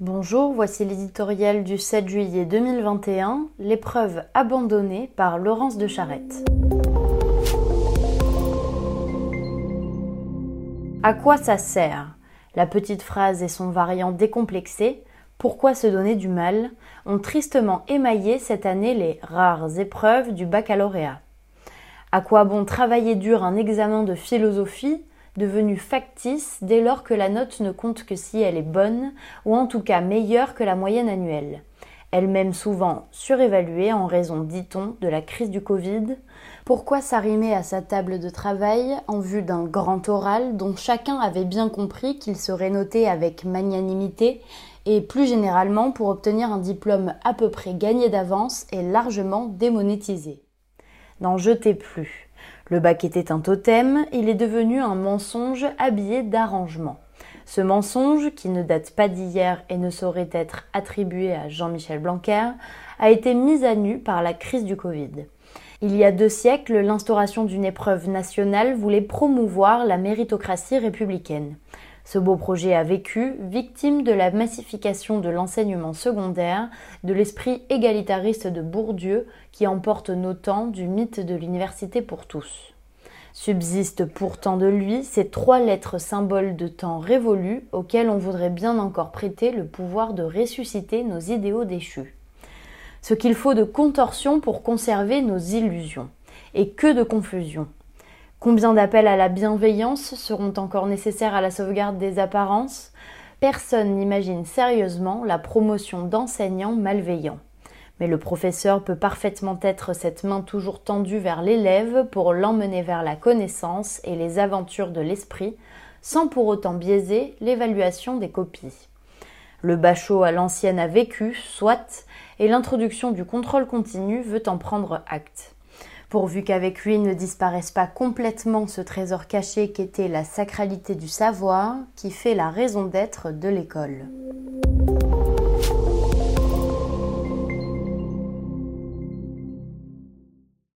Bonjour, voici l'éditorial du 7 juillet 2021, l'épreuve abandonnée par Laurence de Charette. À quoi ça sert? La petite phrase et son variant décomplexé, pourquoi se donner du mal, ont tristement émaillé cette année les rares épreuves du baccalauréat. À quoi bon travailler dur un examen de philosophie devenu factice dès lors que la note ne compte que si elle est bonne, ou en tout cas meilleure que la moyenne annuelle. Elle-même souvent surévaluée en raison, dit-on, de la crise du Covid. Pourquoi s'arrimer à sa table de travail en vue d'un grand oral dont chacun avait bien compris qu'il serait noté avec magnanimité et plus généralement pour obtenir un diplôme à peu près gagné d'avance et largement démonétisé? N'en jetez plus. Le bac était un totem, il est devenu un mensonge habillé d'arrangement. Ce mensonge, qui ne date pas d'hier et ne saurait être attribué à Jean-Michel Blanquer, a été mis à nu par la crise du Covid. Il y a deux siècles, l'instauration d'une épreuve nationale voulait promouvoir la méritocratie républicaine. Ce beau projet a vécu, victime de la massification de l'enseignement secondaire, de l'esprit égalitariste de Bourdieu qui emporte nos temps du mythe de l'université pour tous. Subsistent pourtant de lui ces trois lettres symboles de temps révolu auxquelles on voudrait bien encore prêter le pouvoir de ressusciter nos idéaux déchus. Ce qu'il faut de contorsion pour conserver nos illusions. Et que de confusion. Combien d'appels à la bienveillance seront encore nécessaires à la sauvegarde des apparences? Personne n'imagine sérieusement la promotion d'enseignants malveillants. Mais le professeur peut parfaitement être cette main toujours tendue vers l'élève pour l'emmener vers la connaissance et les aventures de l'esprit, sans pour autant biaiser l'évaluation des copies. Le bachot à l'ancienne a vécu, soit, et l'introduction du contrôle continu veut en prendre acte pourvu qu'avec lui ne disparaisse pas complètement ce trésor caché qu'était la sacralité du savoir qui fait la raison d'être de l'école.